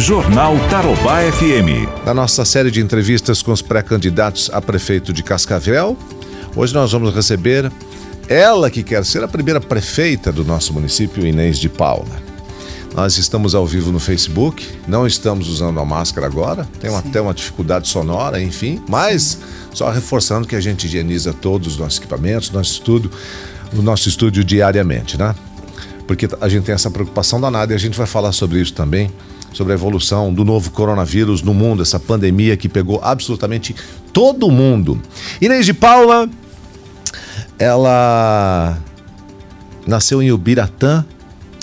Jornal Tarobá FM. Na nossa série de entrevistas com os pré-candidatos a prefeito de Cascavel, hoje nós vamos receber ela que quer ser a primeira prefeita do nosso município, Inês de Paula. Nós estamos ao vivo no Facebook, não estamos usando a máscara agora, tem até uma dificuldade sonora, enfim, mas só reforçando que a gente higieniza todos os nossos equipamentos, nosso estudo, o nosso estúdio diariamente, né? Porque a gente tem essa preocupação danada e a gente vai falar sobre isso também, sobre a evolução do novo coronavírus no mundo, essa pandemia que pegou absolutamente todo mundo. Inês de Paula, ela nasceu em Ubiratã,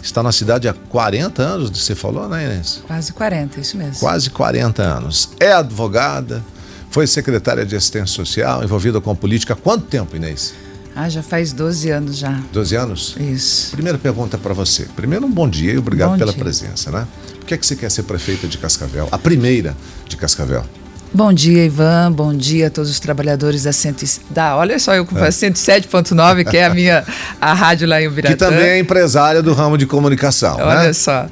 está na cidade há 40 anos, você falou, né, Inês? Quase 40, isso mesmo. Quase 40 anos. É advogada, foi secretária de assistência social, envolvida com a política. Há quanto tempo, Inês? Ah, já faz 12 anos já. 12 anos? Isso. Primeira pergunta para você. Primeiro, um bom dia e obrigado bom pela dia. presença, né? Por que, é que você quer ser prefeita de Cascavel? A primeira de Cascavel. Bom dia, Ivan. Bom dia a todos os trabalhadores da, cento, da olha só, eu com É. 107.9, que é a minha a rádio lá em Ubiratã. Que também é empresária do ramo de comunicação, Olha né? só.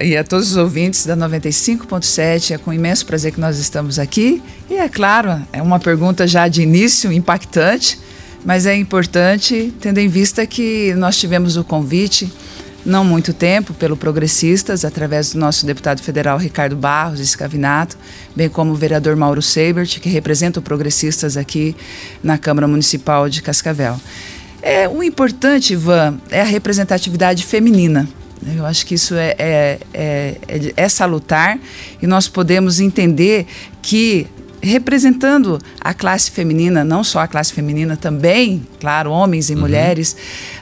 E a todos os ouvintes da 95.7, é com imenso prazer que nós estamos aqui. E é claro, é uma pergunta já de início impactante, mas é importante, tendo em vista que nós tivemos o convite, não muito tempo, pelo Progressistas, através do nosso deputado federal Ricardo Barros Escavinato, bem como o vereador Mauro Seibert, que representa o Progressistas aqui na Câmara Municipal de Cascavel. É, o importante, Ivan, é a representatividade feminina. Eu acho que isso é, é, é, é, é salutar e nós podemos entender que representando a classe feminina, não só a classe feminina, também, claro, homens e mulheres,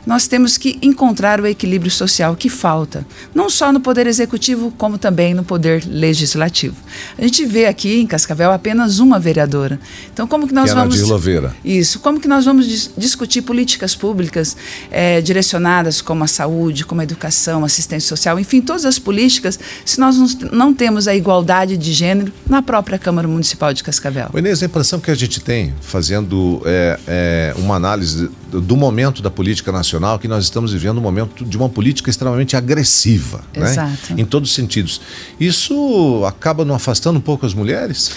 nós temos que encontrar o equilíbrio social que falta, não só no poder executivo, como também no poder legislativo. A gente vê aqui em Cascavel apenas uma vereadora. Então, como que nós Que é vamos Louveira. isso. Como que nós vamos dis- discutir políticas públicas eh, direcionadas como a saúde, como a educação, assistência social, enfim, todas as políticas, se nós não, não temos a igualdade de gênero na própria Câmara Municipal de Cascavel? O Inês, a impressão que a gente tem, fazendo é, é, uma análise do, momento da política nacional, que nós estamos vivendo um momento de uma política extremamente agressiva, né? Exato. em todos os sentidos. Isso acaba não afastando um pouco as mulheres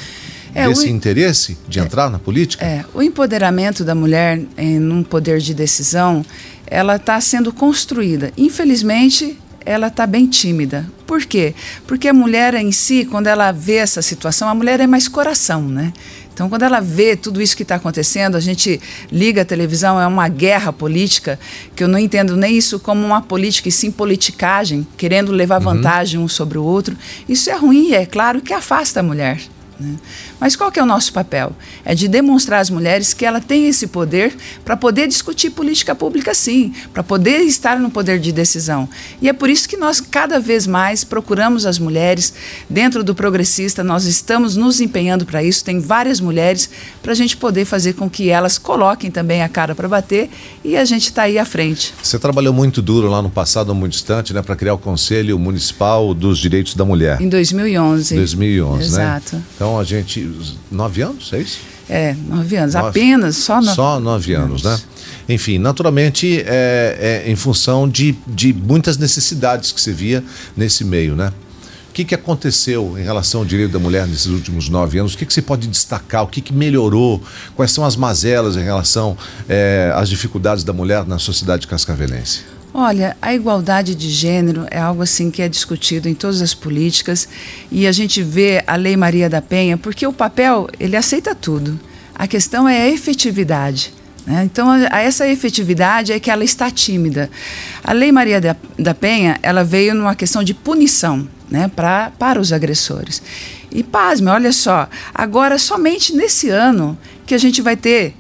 É, desse o- interesse de entrar na política? É, o empoderamento da mulher em um poder de decisão, ela está sendo construída. Infelizmente, ela está bem tímida. Por quê? Porque a mulher em si, quando ela vê essa situação, a mulher é mais coração, né? Então, quando ela vê tudo isso que está acontecendo, a gente liga a televisão, é uma guerra política, que eu não entendo nem isso como uma política, e sim politicagem, querendo levar vantagem um sobre o outro. Isso é ruim, é claro que afasta a mulher. Né? Mas qual que é o nosso papel? É de demonstrar às mulheres que ela tem esse poder para poder discutir política pública sim, para poder estar no poder de decisão. E é por isso que nós cada vez mais procuramos as mulheres dentro do progressista, nós estamos nos empenhando para isso, tem várias mulheres para a gente poder fazer com que elas coloquem também a cara para bater e a gente está aí à frente. Você trabalhou muito duro lá no passado, muito distante, né, para criar o Conselho Municipal dos Direitos da Mulher. Em 2011. 2011, Exato. né? Então a gente. Nove anos, é isso? É, nove anos. Nove. Apenas, só nove. Só nove anos, né? Enfim, naturalmente, é, é em função de, de muitas necessidades que você via nesse meio, né? O que, que aconteceu em relação ao direito da mulher nesses últimos nove anos? O que, que você pode destacar? O que, que melhorou? Quais são as mazelas em relação é, às dificuldades da mulher na sociedade cascavelense? Olha, a igualdade de gênero é algo assim que é discutido em todas as políticas e a gente vê a Lei Maria da Penha, porque o papel, ele aceita tudo. A questão é a efetividade. né? Então, a, essa efetividade é que ela está tímida. A Lei Maria da, da Penha, ela veio numa questão de punição né, pra, para os agressores. E pasme, olha só, agora somente nesse ano que a gente vai ter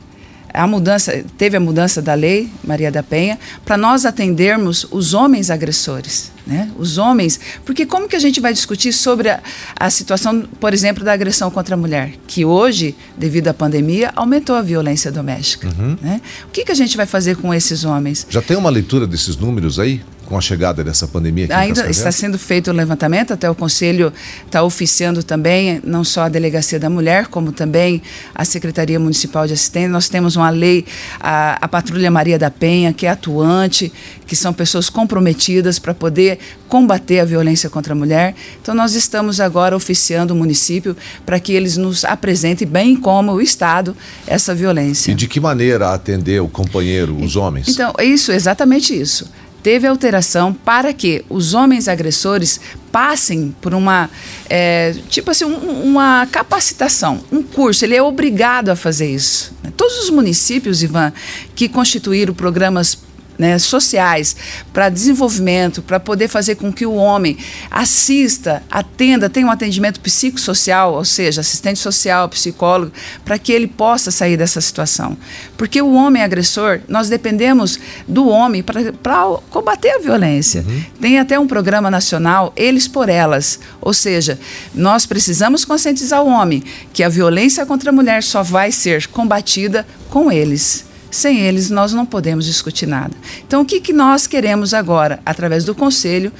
a mudança, teve a mudança da lei Maria da Penha para nós atendermos os homens agressores, né? Os homens, porque como que a gente vai discutir sobre a, a situação, por exemplo, da agressão contra a mulher, que hoje, devido à pandemia, aumentou a violência doméstica, né? O que que a gente vai fazer com esses homens? Já tem uma leitura desses números aí? Com a chegada dessa pandemia aqui Ainda está sendo feito o levantamento, até o Conselho está oficiando também, não só a Delegacia da Mulher, como também a Secretaria Municipal de Assistência. Nós temos uma lei, a, a Patrulha Maria da Penha, que é atuante, que são pessoas comprometidas para poder combater a violência contra a mulher. Então, nós estamos agora oficiando o município para que eles nos apresentem, bem como o Estado, essa violência. E de que maneira atender o companheiro, os homens? Então, isso, exatamente isso teve alteração para que os homens agressores passem por uma, é, tipo assim, um, uma capacitação, um curso. Ele é obrigado a fazer isso. Todos os municípios, Ivan, que constituíram programas né, sociais para desenvolvimento, para poder fazer com que o homem assista, atenda, tenha um atendimento psicossocial, ou seja, assistente social, psicólogo, para que ele possa sair dessa situação. Porque o homem agressor, nós dependemos do homem para combater a violência. Uhum. Tem até um programa nacional, Eles por Elas, ou seja, nós precisamos conscientizar o homem que a violência contra a mulher só vai ser combatida com eles. Sem eles, nós não podemos discutir nada. Então, o que, que nós queremos agora, através do Conselho,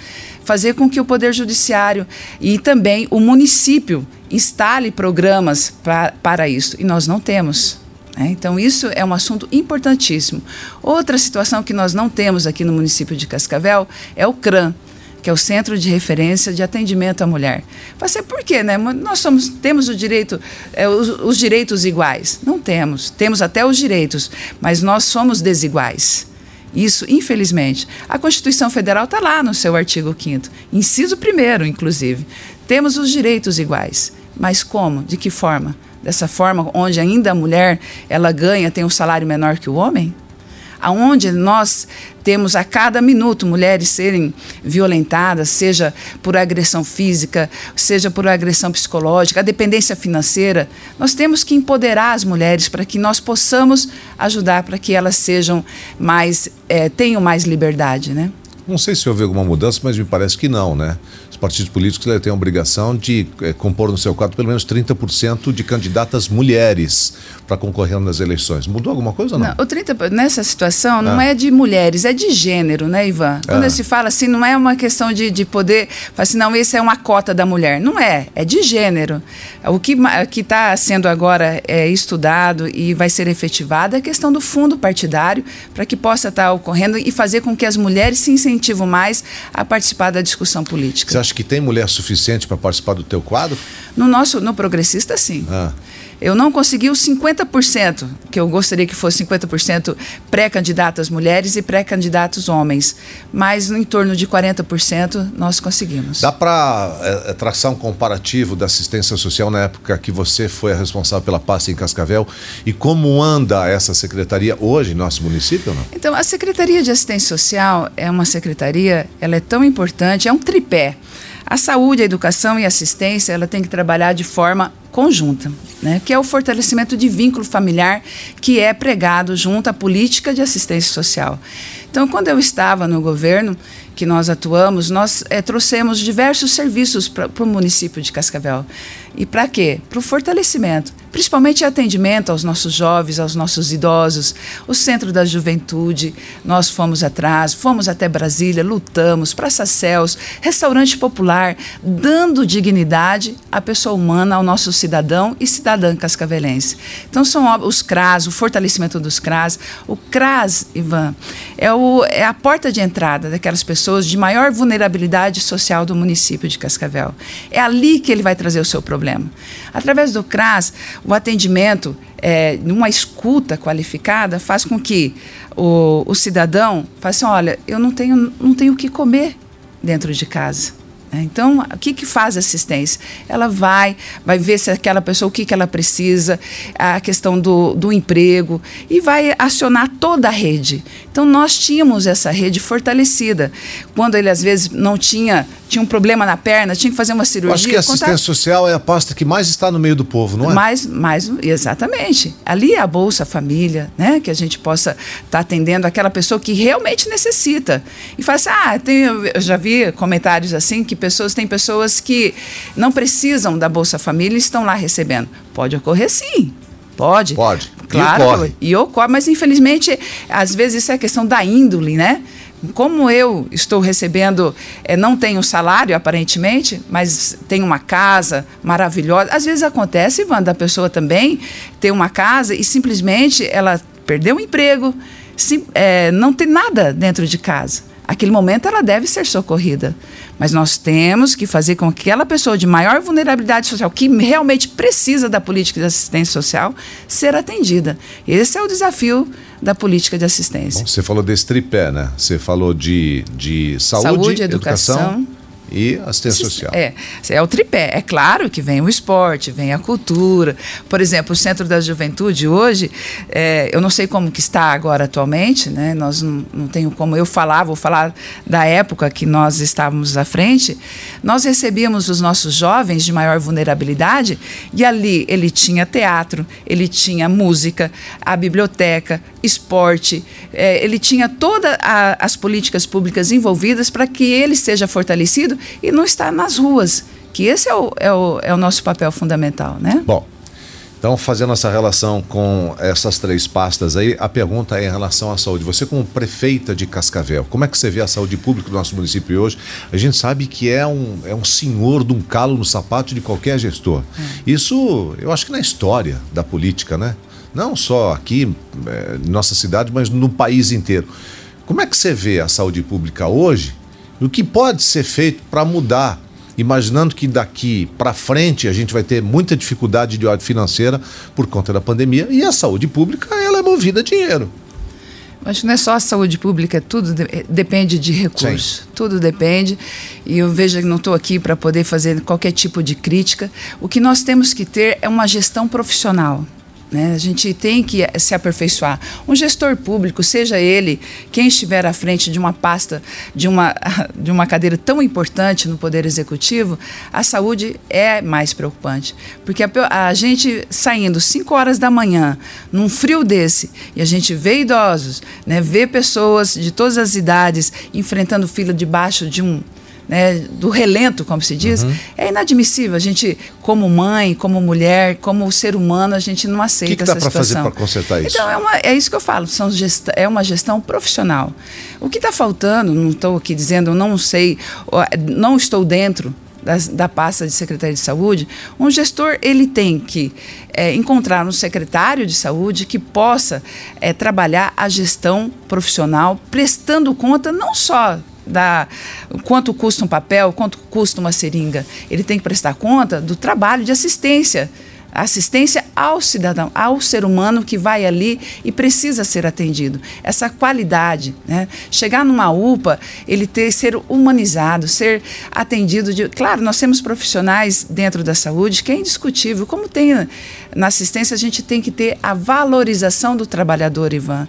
fazer com que o Poder Judiciário e também o município instale programas pra, para isso? E nós não temos. Né? Então, isso é um assunto importantíssimo. Outra situação que nós não temos aqui no município de Cascavel é o CRAM que é o Centro de Referência de Atendimento à Mulher. Você por quê, né? Nós somos, temos o direito, é, os, os direitos iguais? Não temos. Temos até os direitos, mas nós somos desiguais. Isso, infelizmente. A Constituição Federal está lá no seu artigo 5 inciso 1 inclusive. Temos os direitos iguais. Mas como? De que forma? Dessa forma onde ainda a mulher ela ganha, tem um salário menor que o homem? Aonde nós temos a cada minuto mulheres serem violentadas, seja por agressão física, seja por agressão psicológica, a dependência financeira, nós temos que empoderar as mulheres para que nós possamos ajudar para que elas sejam mais, é, tenham mais liberdade, né? Não sei se houve alguma mudança, mas me parece que não, né? Partidos políticos têm a obrigação de é, compor no seu quadro pelo menos 30% de candidatas mulheres para concorrer nas eleições. Mudou alguma coisa ou não? não o 30, nessa situação não é. é de mulheres, é de gênero, né, Ivan? Quando é. se fala assim, não é uma questão de, de poder, falar assim, não, esse é uma cota da mulher. Não é, é de gênero. O que está sendo agora é, estudado e vai ser efetivado é a questão do fundo partidário para que possa estar tá ocorrendo e fazer com que as mulheres se incentivam mais a participar da discussão política. Você acha que tem mulher suficiente para participar do teu quadro? No nosso, no progressista, sim. Ah. Eu não consegui os 50%, que eu gostaria que fosse 50% pré-candidatas mulheres e pré-candidatos homens, mas em torno de 40% nós conseguimos. Dá para é, é, traçar um comparativo da assistência social na época que você foi a responsável pela pasta em Cascavel e como anda essa secretaria hoje em nosso município? Não? Então, a Secretaria de Assistência Social é uma secretaria, ela é tão importante, é um tripé. A saúde, a educação e a assistência, ela tem que trabalhar de forma conjunta, né? que é o fortalecimento de vínculo familiar que é pregado junto à política de assistência social. Então, quando eu estava no governo, que nós atuamos, nós é, trouxemos diversos serviços para o município de Cascavel. E para quê? Para o fortalecimento, principalmente atendimento aos nossos jovens, aos nossos idosos, o Centro da Juventude, nós fomos atrás, fomos até Brasília, lutamos, Praça Céus, restaurante popular, dando dignidade à pessoa humana, ao nosso cidadão e cidadã cascavelense. Então são os CRAS, o fortalecimento dos CRAS. O CRAS, Ivan, é, o, é a porta de entrada daquelas pessoas de maior vulnerabilidade social do município de Cascavel. É ali que ele vai trazer o seu problema. Através do CRAS, o atendimento, é, numa escuta qualificada, faz com que o, o cidadão faça assim, olha, eu não tenho, não tenho o que comer dentro de casa. Né? Então, o que, que faz a assistência? Ela vai, vai ver se aquela pessoa, o que, que ela precisa, a questão do, do emprego, e vai acionar toda a rede. Então, nós tínhamos essa rede fortalecida. Quando ele, às vezes, não tinha, tinha um problema na perna, tinha que fazer uma cirurgia. Acho que a assistência social é a pasta que mais está no meio do povo, não é? Mais, mais exatamente. Ali é a Bolsa Família, né? que a gente possa estar tá atendendo aquela pessoa que realmente necessita. E faz assim, ah, tem, eu já vi comentários assim que pessoas, tem pessoas que não precisam da Bolsa Família e estão lá recebendo. Pode ocorrer sim. Pode. Pode. Claro. E ocorre. E ocorre, mas infelizmente, às vezes isso é questão da índole, né? como eu estou recebendo, é, não tenho salário aparentemente, mas tenho uma casa maravilhosa. Às vezes acontece, Ivan, da pessoa também ter uma casa e simplesmente ela perdeu o emprego, sim, é, não tem nada dentro de casa. Aquele momento ela deve ser socorrida. Mas nós temos que fazer com que aquela pessoa de maior vulnerabilidade social, que realmente precisa da política de assistência social, ser atendida. Esse é o desafio da política de assistência. Bom, você falou desse tripé, né? Você falou de, de saúde, saúde educação, educação e assistência social. É, é o tripé. É claro que vem o esporte, vem a cultura. Por exemplo, o Centro da Juventude hoje, é, eu não sei como que está agora atualmente, né? Nós não, não tenho como eu falar, vou falar da época que nós estávamos à frente. Nós recebíamos os nossos jovens de maior vulnerabilidade e ali ele tinha teatro, ele tinha música, a biblioteca, esporte, é, ele tinha todas as políticas públicas envolvidas para que ele seja fortalecido e não estar nas ruas, que esse é o, é o, é o nosso papel fundamental, né? Bom, então, fazendo essa relação com essas três pastas aí, a pergunta é em relação à saúde. Você, como prefeita de Cascavel, como é que você vê a saúde pública do nosso município hoje? A gente sabe que é um, é um senhor de um calo no sapato de qualquer gestor. É. Isso, eu acho que na história da política, né? Não só aqui, é, nossa cidade, mas no país inteiro. Como é que você vê a saúde pública hoje o que pode ser feito para mudar? Imaginando que daqui para frente a gente vai ter muita dificuldade de ordem financeira por conta da pandemia e a saúde pública ela é movida a dinheiro. Acho que não é só a saúde pública, tudo de, depende de recursos. Tudo depende. E eu vejo que não estou aqui para poder fazer qualquer tipo de crítica. O que nós temos que ter é uma gestão profissional. Né? A gente tem que se aperfeiçoar. Um gestor público, seja ele quem estiver à frente de uma pasta, de uma, de uma cadeira tão importante no Poder Executivo, a saúde é mais preocupante. Porque a, a gente saindo 5 horas da manhã, num frio desse, e a gente vê idosos, né, vê pessoas de todas as idades enfrentando fila debaixo de um né, do relento, como se diz, uhum. é inadmissível. A gente, como mãe, como mulher, como ser humano, a gente não aceita que que essa situação. O que dá para fazer para consertar isso? Então, é, uma, é isso que eu falo, são gesta, é uma gestão profissional. O que está faltando, não estou aqui dizendo, não sei, não estou dentro da, da, pasta de secretaria de saúde, um gestor ele tem que é, encontrar um secretário de saúde que possa é, trabalhar a gestão profissional, prestando conta não só da quanto custa um papel, quanto custa uma seringa. Ele tem que prestar conta do trabalho de assistência assistência ao cidadão, ao ser humano que vai ali e precisa ser atendido. Essa qualidade, né? chegar numa UPA, ele ter ser humanizado, ser atendido de, claro, nós temos profissionais dentro da saúde que é indiscutível, como tem na assistência a gente tem que ter a valorização do trabalhador, Ivan.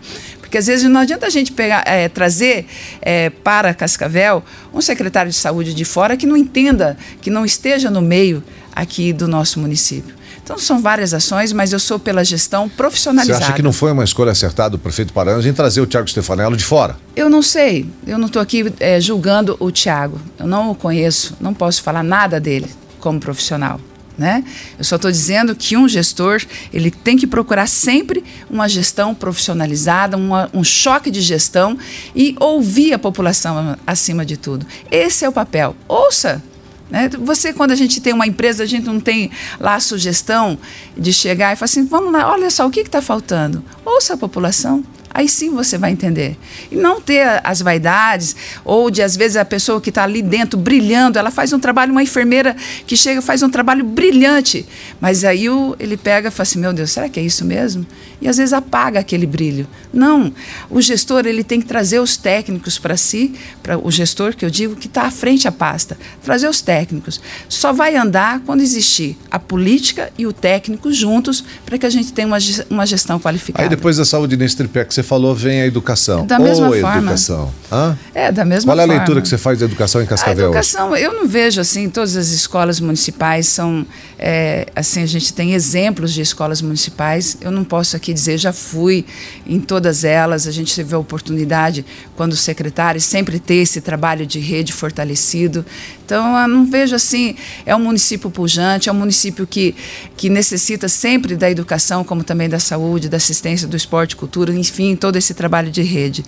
Porque às vezes não adianta a gente pegar, é, trazer é, para Cascavel um secretário de saúde de fora que não entenda, que não esteja no meio aqui do nosso município. Então são várias ações, mas eu sou pela gestão profissionalizada. Você acha que não foi uma escolha acertada do prefeito Paranas em trazer o Tiago Stefanello de fora? Eu não sei. Eu não estou aqui é, julgando o Tiago. Eu não o conheço, não posso falar nada dele como profissional. Né? Eu só estou dizendo que um gestor ele tem que procurar sempre uma gestão profissionalizada, uma, um choque de gestão e ouvir a população acima de tudo. Esse é o papel. Ouça. Né? Você, quando a gente tem uma empresa, a gente não tem lá a sugestão de chegar e falar assim: vamos lá, olha só, o que está faltando? Ouça a população. Aí sim você vai entender. E não ter as vaidades, ou de às vezes a pessoa que está ali dentro brilhando, ela faz um trabalho, uma enfermeira que chega faz um trabalho brilhante, mas aí o, ele pega e fala assim: meu Deus, será que é isso mesmo? E às vezes apaga aquele brilho. Não, o gestor ele tem que trazer os técnicos para si, para o gestor que eu digo que está à frente à pasta, trazer os técnicos. Só vai andar quando existir a política e o técnico juntos para que a gente tenha uma, uma gestão qualificada. Aí depois da saúde nesse tripé que você falou, vem a educação. Da mesma Ou forma. educação. Hã? É, da mesma Qual forma. é a leitura que você faz da educação em Cascavel? A educação, eu não vejo assim, todas as escolas municipais são, é, assim, a gente tem exemplos de escolas municipais. Eu não posso aqui dizer, já fui em todas elas, a gente teve a oportunidade, quando secretário, sempre ter esse trabalho de rede fortalecido. Então, eu não vejo assim, é um município pujante, é um município que, que necessita sempre da educação, como também da saúde, da assistência, do esporte, cultura, enfim, enfim, todo esse trabalho de rede.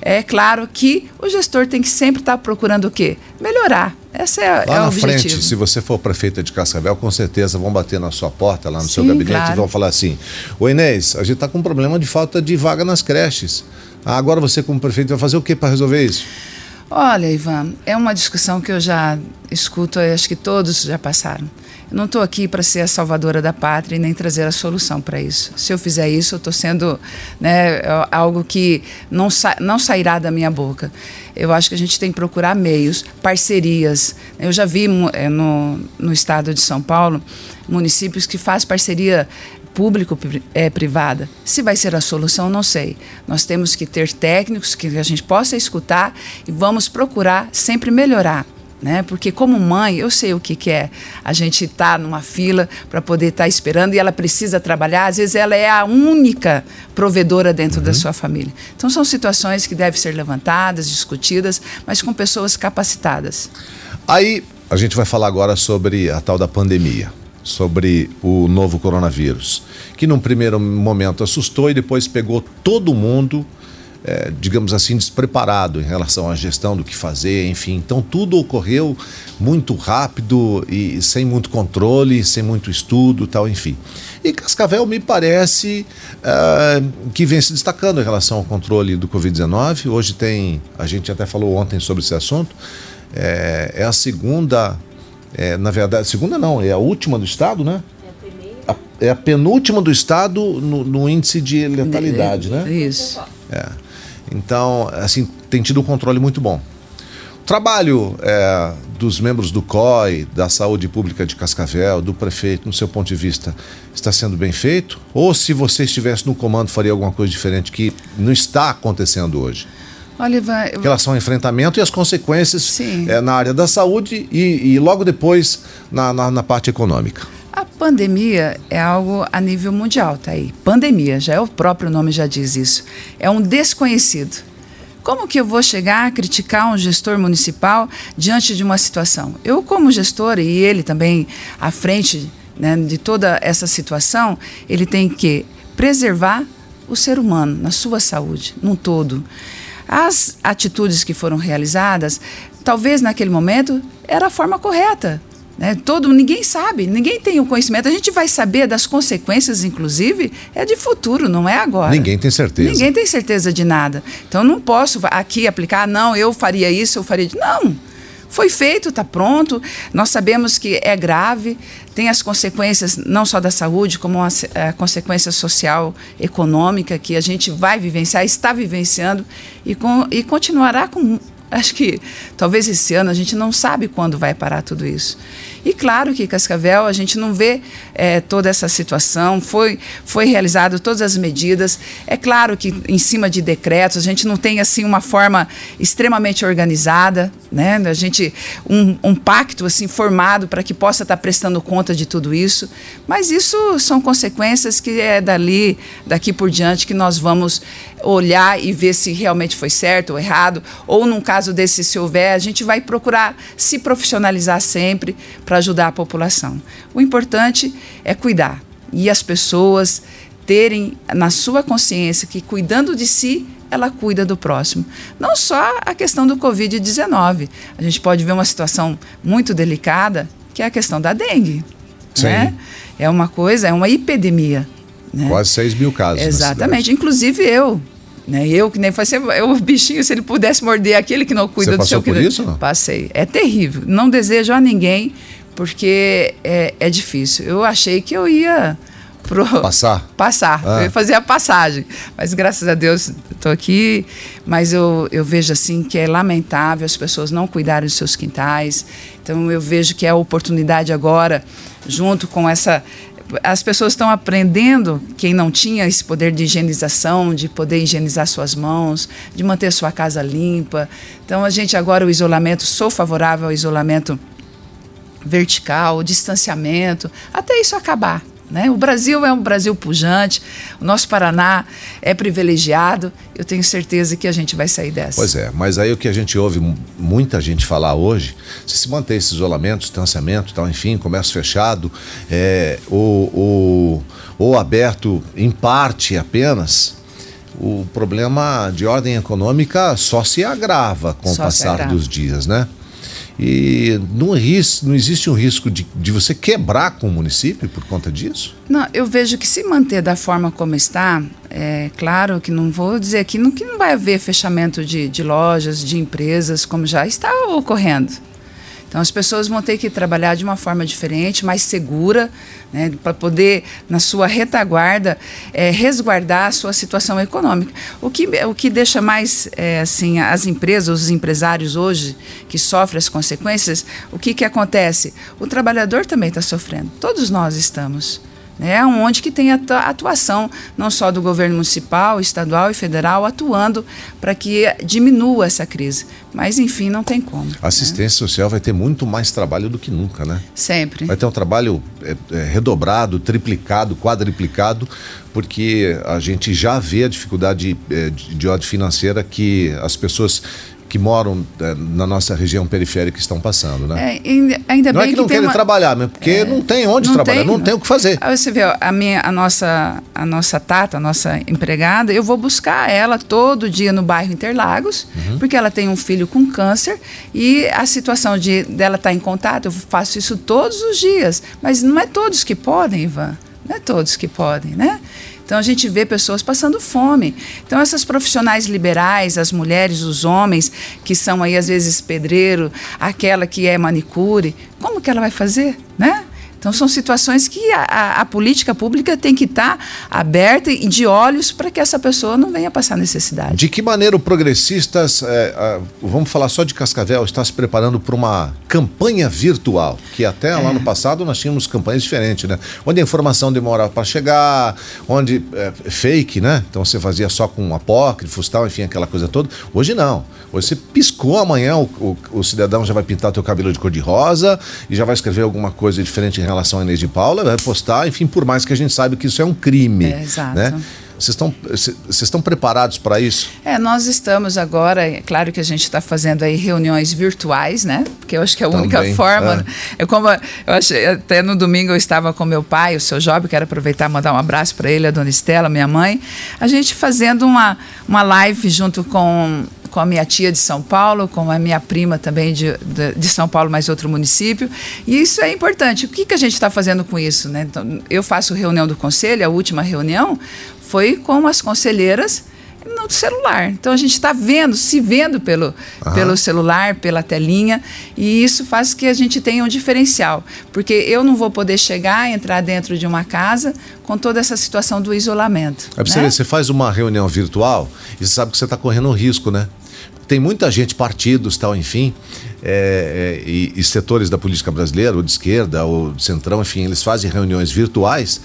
É claro que o gestor tem que sempre estar procurando o quê? Melhorar. Essa é, lá é na o frente, objetivo. se você for prefeita de Cascavel, com certeza vão bater na sua porta, lá no seu Sim, gabinete, claro. e vão falar assim: Ô Inês, a gente está com um problema de falta de vaga nas creches. Ah, agora você, como prefeito, vai fazer o que para resolver isso? Olha, Ivan, é uma discussão que eu já escuto, acho que todos já passaram. Não estou aqui para ser a salvadora da pátria e nem trazer a solução para isso. Se eu fizer isso, eu estou sendo né, algo que não, sa não sairá da minha boca. Eu acho que a gente tem que procurar meios, parcerias. Eu já vi eh, no, no estado de São Paulo municípios que fazem parceria público é, privada. Se vai ser a solução, não sei. Nós temos que ter técnicos que a gente possa escutar e vamos procurar sempre melhorar. Né? Porque como mãe, eu sei o que, que é. A gente está numa fila para poder estar tá esperando e ela precisa trabalhar. Às vezes ela é a única provedora dentro uhum. da sua família. Então são situações que devem ser levantadas, discutidas, mas com pessoas capacitadas. Aí a gente vai falar agora sobre a tal da pandemia sobre o novo coronavírus, que num primeiro momento assustou e depois pegou todo mundo, é, digamos assim, despreparado em relação à gestão do que fazer, enfim. Então tudo ocorreu muito rápido e sem muito controle, sem muito estudo, tal, enfim. E Cascavel me parece uh, que vem se destacando em relação ao controle do Covid-19. Hoje tem, a gente até falou ontem sobre esse assunto, é, é a segunda é, na verdade, segunda não, é a última do estado, né? É a, é a penúltima do estado no, no índice de letalidade, né? Isso. É. Então, assim, tem tido um controle muito bom. O trabalho é, dos membros do COI, da Saúde Pública de Cascavel, do prefeito, no seu ponto de vista, está sendo bem feito? Ou se você estivesse no comando, faria alguma coisa diferente que não está acontecendo hoje? Olha, eu... Em relação ao enfrentamento e as consequências é, na área da saúde e, e logo depois na, na, na, parte econômica. A pandemia é algo a nível mundial, tá aí. Pandemia, já é o próprio nome já diz isso. É um desconhecido. Como que eu vou chegar a criticar um gestor municipal diante de uma situação? Eu, como gestor, e ele também à frente né, de toda essa situação, ele tem que preservar o ser humano na sua saúde, num todo. As atitudes que foram realizadas, talvez naquele momento, era a forma correta. Né? Todo, ninguém sabe, ninguém tem o conhecimento. A gente vai saber das consequências, inclusive, é de futuro, não é agora. Ninguém tem certeza. Ninguém tem certeza de nada. Então não posso aqui aplicar, não, eu faria isso, eu faria. Não. Foi feito, está pronto. Nós sabemos que é grave, tem as consequências não só da saúde, como a, a consequência social, econômica, que a gente vai vivenciar, está vivenciando e, com, e continuará com Acho que talvez esse ano a gente não sabe quando vai parar tudo isso. E claro que Cascavel a gente não vê é, toda essa situação, foi, foi realizado todas as medidas. É claro que em cima de decretos a gente não tem assim uma forma extremamente organizada, né? A gente um, um pacto assim formado para que possa estar prestando conta de tudo isso. Mas isso são consequências que é dali, daqui por diante que nós vamos olhar e ver se realmente foi certo ou errado, ou num caso desse, se houver, a gente vai procurar se profissionalizar sempre para ajudar a população. O importante é cuidar e as pessoas terem na sua consciência que cuidando de si, ela cuida do próximo. Não só a questão do Covid-19. A gente pode ver uma situação muito delicada, que é a questão da dengue. Sim. Né? É uma coisa, é uma epidemia. Né? Quase 6 mil casos. Exatamente. Inclusive eu né? Eu que nem fosse o bichinho, se ele pudesse morder aquele que não cuida Você do seu por isso? Não? Passei. É terrível. Não desejo a ninguém, porque é, é difícil. Eu achei que eu ia. Pro... Passar? Passar. Ah. Eu ia fazer a passagem. Mas graças a Deus estou aqui. Mas eu, eu vejo assim que é lamentável as pessoas não cuidarem dos seus quintais. Então eu vejo que é a oportunidade agora, junto com essa as pessoas estão aprendendo, quem não tinha esse poder de higienização, de poder higienizar suas mãos, de manter sua casa limpa. Então, a gente agora, o isolamento, sou favorável ao isolamento vertical, o distanciamento, até isso acabar. Né? O Brasil é um Brasil pujante, o nosso Paraná é privilegiado. Eu tenho certeza que a gente vai sair dessa. Pois é, mas aí o que a gente ouve muita gente falar hoje, se se manter esse isolamento, distanciamento, tal, enfim, comércio fechado, é, ou, ou, ou aberto em parte apenas, o problema de ordem econômica só se agrava com só o passar dos dias, né? E não, não existe um risco de, de você quebrar com o município por conta disso? Não, eu vejo que se manter da forma como está, é claro que não vou dizer aqui que não vai haver fechamento de, de lojas, de empresas, como já está ocorrendo. Então as pessoas vão ter que trabalhar de uma forma diferente, mais segura, né, para poder, na sua retaguarda, é, resguardar a sua situação econômica. O que, o que deixa mais é, assim as empresas, os empresários hoje que sofrem as consequências, o que, que acontece? O trabalhador também está sofrendo. Todos nós estamos né, onde que tem a atuação não só do governo municipal, estadual e federal atuando para que diminua essa crise. Mas enfim, não tem como. A assistência né? social vai ter muito mais trabalho do que nunca, né? Sempre. Vai ter um trabalho é, é, redobrado, triplicado, quadriplicado, porque a gente já vê a dificuldade é, de, de ordem financeira que as pessoas que moram é, na nossa região periférica estão passando, né? É, ainda não é que, que não querem uma... trabalhar, mas porque é, não tem onde não trabalhar, tem, não tem o que fazer. Aí você vê, a, minha, a, nossa, a nossa Tata, a nossa empregada, eu vou buscar ela todo dia no bairro Interlagos, uhum. porque ela tem um filho com câncer e a situação de dela estar tá em contato, eu faço isso todos os dias, mas não é todos que podem, Ivan, não é todos que podem, né? Então a gente vê pessoas passando fome. Então essas profissionais liberais, as mulheres, os homens, que são aí às vezes pedreiro, aquela que é manicure, como que ela vai fazer, né? Então, são situações que a, a, política pública tem que estar tá aberta e de olhos para que essa pessoa não venha passar necessidade. De que maneira o Progressistas, é, vamos falar só de Cascavel, está se preparando para uma campanha virtual? Que até é. lá no passado nós tínhamos campanhas diferentes, né? Onde a informação demorava para chegar, onde é, fake, né? Então você fazia só com apócrifos, tal, enfim, aquela coisa toda. Hoje não. Hoje você piscou amanhã, o, o, o cidadão já vai pintar teu cabelo de cor de rosa e já vai escrever alguma coisa diferente em relação relação à Inês de Paula, vai postar, enfim, por mais que a gente saiba que isso é um crime. É, exato. Né? Vocês estão, vocês estão preparados para isso? É, nós estamos agora, é claro que a gente está fazendo aí reuniões virtuais, né? Porque eu acho que é a Também, única forma. É. é como eu achei, até no domingo eu estava com meu pai, o seu Job, quero aproveitar e mandar um abraço para ele, a dona Estela, minha mãe, a gente fazendo uma, uma live junto com com a minha tia de São Paulo, com a minha prima também de, de, de São Paulo, mais outro município. E isso é importante. O que, que a gente está fazendo com isso? Né? Então, eu faço reunião do conselho, a última reunião foi com as conselheiras no celular. Então a gente está vendo, se vendo pelo, pelo celular, pela telinha, e isso faz que a gente tenha um diferencial. Porque eu não vou poder chegar, entrar dentro de uma casa com toda essa situação do isolamento. É você, né? você faz uma reunião virtual e você sabe que você está correndo um risco, né? Tem muita gente, partidos, tal, enfim, é, é, e, e, setores da política brasileira, ou de esquerda, ou de centrão, enfim, eles fazem reuniões virtuais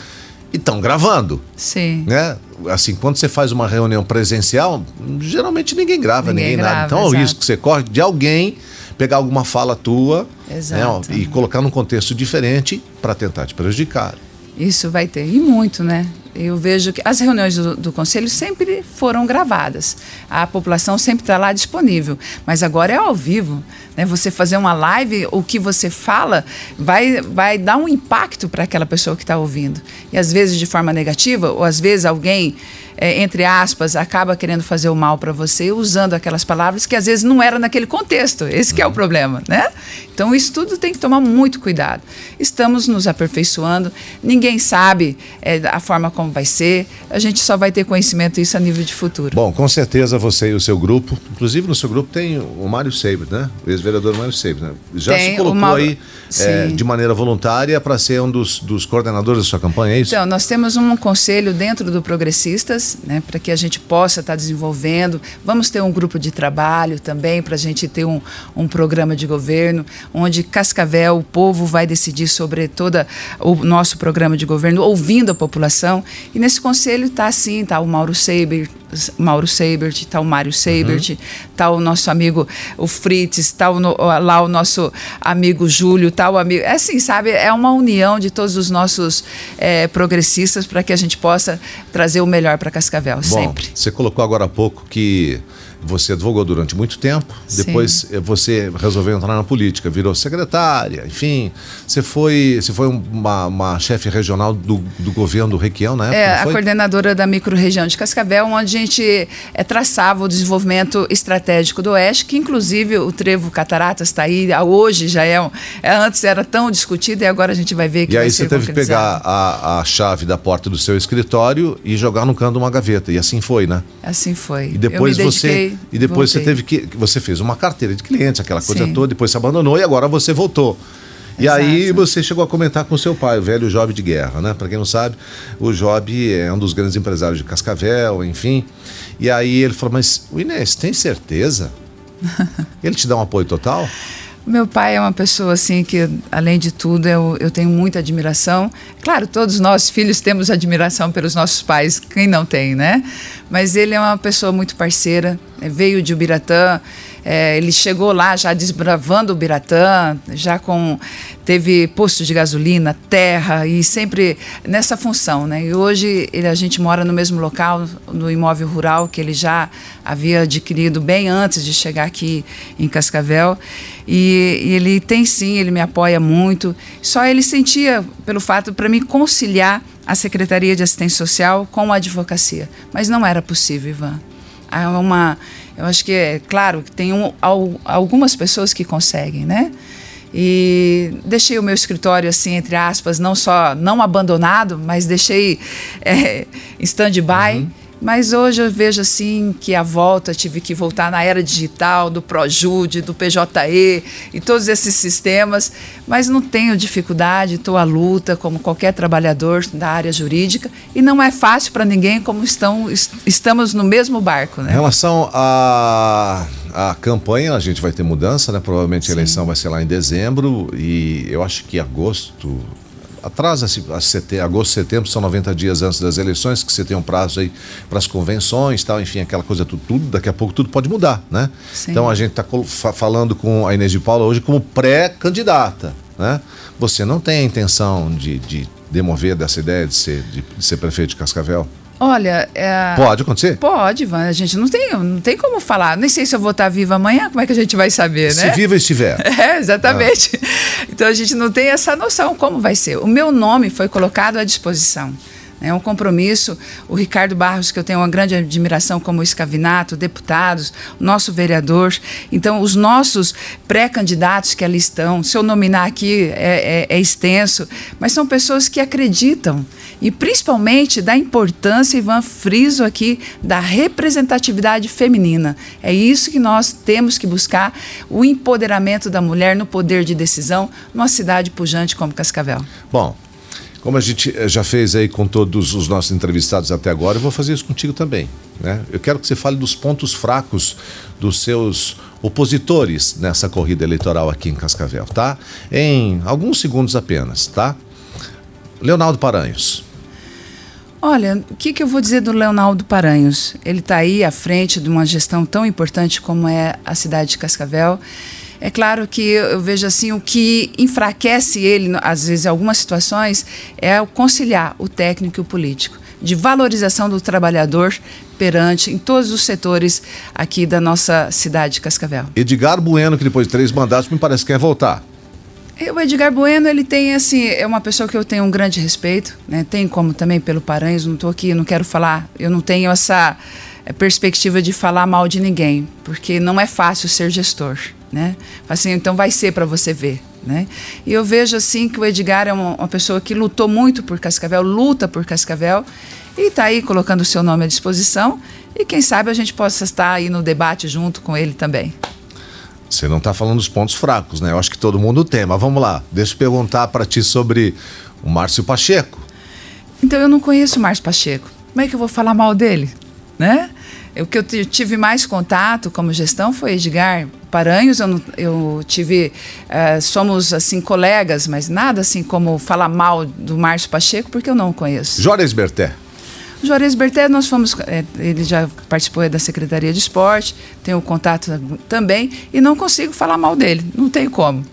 e estão gravando. Sim. Né? Assim, quando você faz uma reunião presencial, geralmente ninguém grava, ninguém, ninguém grava, nada. Então, é o risco que você corre de alguém pegar alguma fala tua né, e colocar num contexto diferente para tentar te prejudicar. Isso vai ter, e muito, né? Eu vejo que as reuniões do, do conselho sempre foram gravadas. A população sempre está lá disponível. Mas agora é ao vivo. Né? Você fazer uma live, o que você fala vai, vai dar um impacto para aquela pessoa que está ouvindo. E às vezes de forma negativa, ou às vezes alguém é, entre aspas, acaba querendo fazer o mal para você usando aquelas palavras que às vezes não era naquele contexto. Esse que é o uhum. problema, né? Então isso tudo tem que tomar muito cuidado. Estamos nos aperfeiçoando, ninguém sabe é, a forma como vai ser, a gente só vai ter conhecimento disso a nível de futuro. Bom, com certeza você e o seu grupo, inclusive no seu grupo tem o Mário Seiber, né? O ex-vereador Mário Seiber, né? Já tem se colocou Mauro... aí é, de maneira voluntária para ser um dos, dos coordenadores da sua campanha, é isso? Então, nós temos um conselho dentro do Progressistas, né? Para que a gente possa estar tá desenvolvendo. Vamos ter um grupo de trabalho também para a gente ter um, um programa de governo onde Cascavel, o povo vai decidir sobre todo o nosso programa de governo, ouvindo a população. E nesse conselho está assim, está o Mauro Seiber, Mauro Seibert, está o Mário Seibert, está uhum. o nosso amigo o Fritz, está lá o nosso amigo Júlio, está o amigo. É assim, sabe? É uma união de todos os nossos é, progressistas para que a gente possa trazer o melhor para Cascavel, Bom, sempre. Você colocou agora há pouco que Você advogou durante muito tempo, Sim. depois eh, você resolveu entrar na política, virou secretária, enfim. Você foi, você foi uma, uma chefe regional do, do governo do Requião na época? É, não a coordenadora da microrregião de Cascavel, onde a gente é, traçava o desenvolvimento estratégico do Oeste, que inclusive o Trevo Cataratas está aí, a- hoje já é, um, é, antes era tão discutido e agora a gente vai ver que E aí você teve que pegar a, a chave da porta do seu escritório e jogar no canto de uma gaveta. E assim foi, né? Assim foi. E depois você e depois você voltei. teve que você fez uma carteira de clientes, aquela coisa Sim. toda, depois você abandonou e agora você voltou. E Exato. aí você chegou a comentar com seu pai, o velho Job de Guerra, né? Para quem não sabe, o Job é um dos grandes empresários de Cascavel, enfim. E aí ele falou: "Mas o Inês, tem certeza? ele te dá um apoio total?" Meu pai é uma pessoa assim que, além de tudo, eu, eu tenho muita admiração. Claro, todos nós filhos temos admiração pelos nossos pais, quem não tem, né? Mas ele é uma pessoa muito parceira, eh, veio de Ubiratã, eh, ele chegou lá já desbravando Ubiratã, já com teve posto de gasolina, terra e sempre nessa função, né? E hoje ele, a gente mora no mesmo local, no imóvel rural que ele já havia adquirido bem antes de chegar aqui em Cascavel. E, e ele tem sim, ele me apoia muito. Só ele sentia pelo fato para me conciliar a Secretaria de Assistência Social com a advocacia, mas não era possível, Ivan. Há uma, eu acho que é claro que tem um, al- algumas pessoas que conseguem, né? E deixei o meu escritório assim, entre aspas, não só não abandonado, mas deixei é, em stand-by. Mas hoje eu vejo assim que a volta tive que voltar na era digital, do Projude, do PJE e todos esses sistemas, mas não tenho dificuldade, estou à luta como qualquer trabalhador da área jurídica e não é fácil para ninguém como estão, est- estamos no mesmo barco, Em né? relação à à campanha, a gente vai ter mudança, né? Provavelmente a eleição vai ser lá em dezembro e eu acho que agosto atrasa-se a sete- agosto, setembro, são 90 dias antes das eleições, que você tem um prazo aí para as convenções, tal, enfim, aquela coisa tudo, tudo, daqui a pouco tudo pode mudar, né? Sim. Então a gente está falando com a Inês de Paula hoje como pré-candidata, né? Você não tem a intenção de, de demover dessa ideia de ser, de, de ser prefeito de Cascavel? Olha, é, Pode acontecer? Pode, Ivan. A gente não tem, não tem como falar. Nem sei se eu vou estar viva amanhã, como é que a gente vai saber, Se né? viva estiver. É, exatamente. Então a gente não tem essa noção como vai ser. O meu nome foi colocado à disposição. É um compromisso. O Ricardo Barros, que eu tenho uma grande admiração como escavinato, deputados, nosso vereador. Então, os nossos pré-candidatos que ali estão, se eu nominar aqui é, é- é extenso, mas são pessoas que acreditam. E principalmente da importância, Ivan Friso aqui, da representatividade feminina. É isso que nós temos que buscar, o empoderamento da mulher no poder de decisão numa cidade pujante como Cascavel. Bom, como a gente eh, já fez aí com todos os nossos entrevistados até agora, eu vou fazer isso contigo também. Né? Eu quero que você fale dos pontos fracos dos seus opositores nessa corrida eleitoral aqui em Cascavel, tá? Em alguns segundos apenas, tá? Leonardo Paranhos. Olha, o que, que eu vou dizer do Leonardo Paranhos? Ele está aí à frente de uma gestão tão importante como é a cidade de Cascavel. É claro que eu vejo assim, o que enfraquece ele, às vezes, em algumas situações, é o conciliar o técnico e o político, de valorização do trabalhador perante em todos os setores aqui da nossa cidade de Cascavel. Edgar Bueno, que depois de três mandatos me parece que quer voltar. O Edgar Bueno, ele tem assim, é uma pessoa que eu tenho um grande respeito, né? Tem como também pelo Paranhos, não estou aqui, não quero falar, eu não tenho essa eh, perspectiva de falar mal de ninguém, porque não é fácil ser gestor, né? Assim, então vai ser para você ver, né? E eu vejo assim que o Edgar é uma, uma pessoa que lutou muito por Cascavel, luta por Cascavel e está aí colocando o seu nome à disposição e quem sabe a gente possa estar aí no debate junto com ele também. Você não está falando dos pontos fracos, né? Eu acho que todo mundo tem, mas vamos lá. Deixa eu perguntar para ti sobre o Márcio Pacheco. Então eu não conheço o Márcio Pacheco. Como é que eu vou falar mal dele? Né? O que eu tive mais contato como gestão foi Edgar Paranhos. Eu, não- eu tive. eh, somos assim colegas, mas nada assim como falar mal do Márcio Pacheco, porque eu não o conheço. Juarez Berté. Juarez Berté, nós fomos. eh, ele já participou da Secretaria de Esporte, tenho contato também, e não consigo falar mal dele. Não tenho como.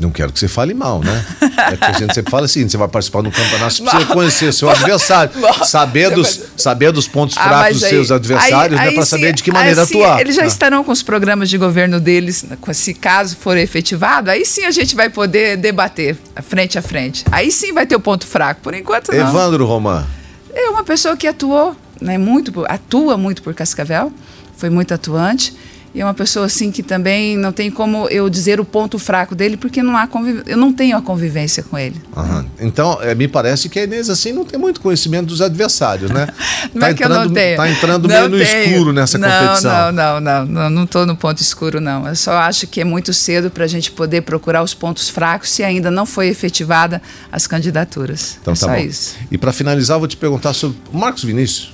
Não quero que você fale mal, né? É que a gente sempre fala assim: você vai participar do campeonato, você precisa conhecer o seu adversário, saber dos, saber dos pontos ah, fracos dos seus adversários, aí, né? Para saber de que maneira assim, atuar. Eles já ah. estarão com os programas de governo deles, se caso for efetivado, aí sim a gente vai poder debater frente a frente. Aí sim vai ter o ponto fraco. Por enquanto, não. Evandro Roman. É uma pessoa que atuou, né, muito, atua muito por Cascavel, foi muito atuante. E é uma pessoa assim que também não tem como eu dizer o ponto fraco dele, porque não há eu não tenho a convivência com ele. Uhum. Então, é, me parece que a Inês assim não tem muito conhecimento dos adversários, né? não tá é que entrando, eu não tenho. Tá entrando não meio no tenho. escuro nessa não, competição. Não, não, não, não estou no ponto escuro, não. Eu só acho que é muito cedo para a gente poder procurar os pontos fracos se ainda não foi efetivada as candidaturas. Então, é tá bom. isso. E para finalizar, eu vou te perguntar sobre o Marcos Vinícius.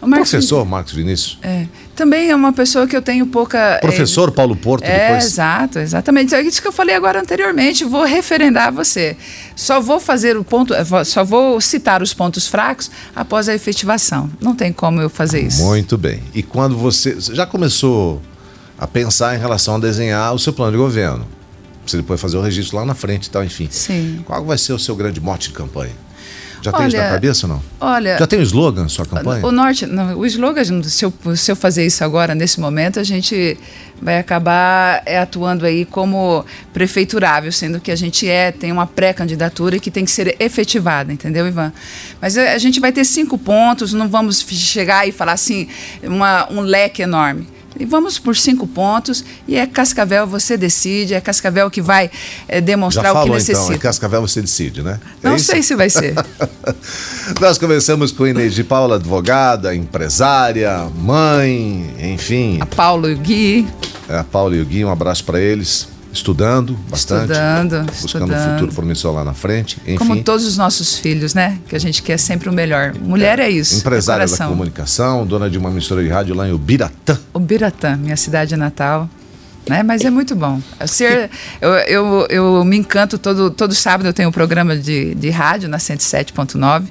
O Marcos Professor Marcos Vinícius. É. Também é uma pessoa que eu tenho pouca. É, Professor é, Paulo Porto, é, depois. Exato, exatamente. É isso que eu falei agora anteriormente. Vou referendar você. Só vou fazer o ponto, só vou citar os pontos fracos após a efetivação. Não tem como eu fazer isso. Muito bem. E quando você. Você já começou a pensar em relação a desenhar o seu plano de governo? Você depois fazer o registro lá na frente e tal, enfim. Sim. Qual vai ser o seu grande mote de campanha? Já tem isso na cabeça ou não? Olha. Já tem o slogan sua campanha? O norte, não, o slogan, se eu, se eu fazer isso agora, nesse momento, a gente vai acabar é, atuando aí como prefeiturável, sendo que a gente é, tem uma pré-candidatura que tem que ser efetivada, entendeu, Ivan? Mas a, a gente vai ter cinco pontos, não vamos chegar e falar assim, uma, um leque enorme. E vamos por cinco pontos e é Cascavel você decide, é Cascavel que vai é, demonstrar Já falou, o que necessita. Então, é Cascavel você decide, né? É Não sei se vai ser. Nós conversamos com Inês de Paula, advogada, empresária, mãe, enfim. A Paulo e o Gui. É, a Paulo e o Gui, um abraço para eles estudando bastante. Estudando, buscando estudando. um futuro promissor lá na frente. Enfim. Como todos os nossos filhos, né? Que a gente quer sempre o melhor. Mulher é, é isso. Empresária é da comunicação, dona de uma emissora de rádio lá em Ubiratã. Ubiratã, minha cidade natal. Né? Mas é muito bom. Ser, eu, eu, eu me encanto todo, todo sábado eu tenho um programa de, de rádio na 107.9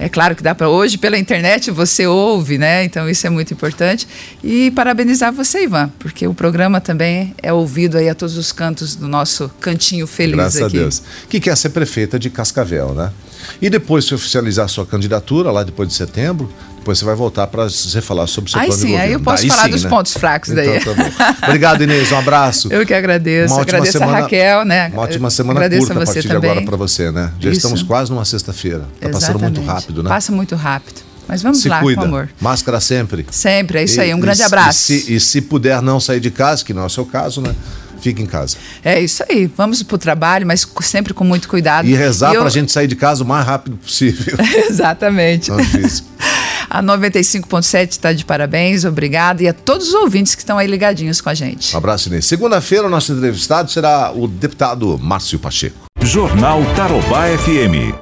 é claro que dá para hoje pela internet você ouve, né? Então isso é muito importante. E parabenizar você, Ivan, porque o programa também é ouvido aí a todos os cantos do nosso cantinho feliz Graças aqui. Graças a Deus. Que quer ser prefeita de Cascavel, né? E depois se oficializar sua candidatura lá depois de setembro, depois você vai voltar para você falar sobre o seu aí plano sim, de governo. Aí eu posso daí falar sim, dos né? pontos fracos daí. Então, tá Obrigado, Inês. Um abraço. Eu que agradeço. Uma agradeço semana, a Raquel, né? Uma ótima semana agradeço curta a, partir também. de agora para você, né? Já Isso. estamos quase numa sexta-feira. Tá passando muito rápido, né? Passa muito rápido. Mas vamos se lá, cuida. com amor. Máscara sempre. Sempre, é isso e, aí. Um grande e, abraço. E se, e se puder não sair de casa, que não é o seu caso, né? Fique em casa. É isso aí. Vamos para o trabalho, mas sempre com muito cuidado. E rezar eu... para a gente sair de casa o mais rápido possível. Exatamente. Não difícil. A 95.7 está de parabéns, obrigado. E a todos os ouvintes que estão aí ligadinhos com a gente. Um abraço, Inês. Segunda-feira, o nosso entrevistado será o deputado Márcio Pacheco. Jornal Tarobá FM.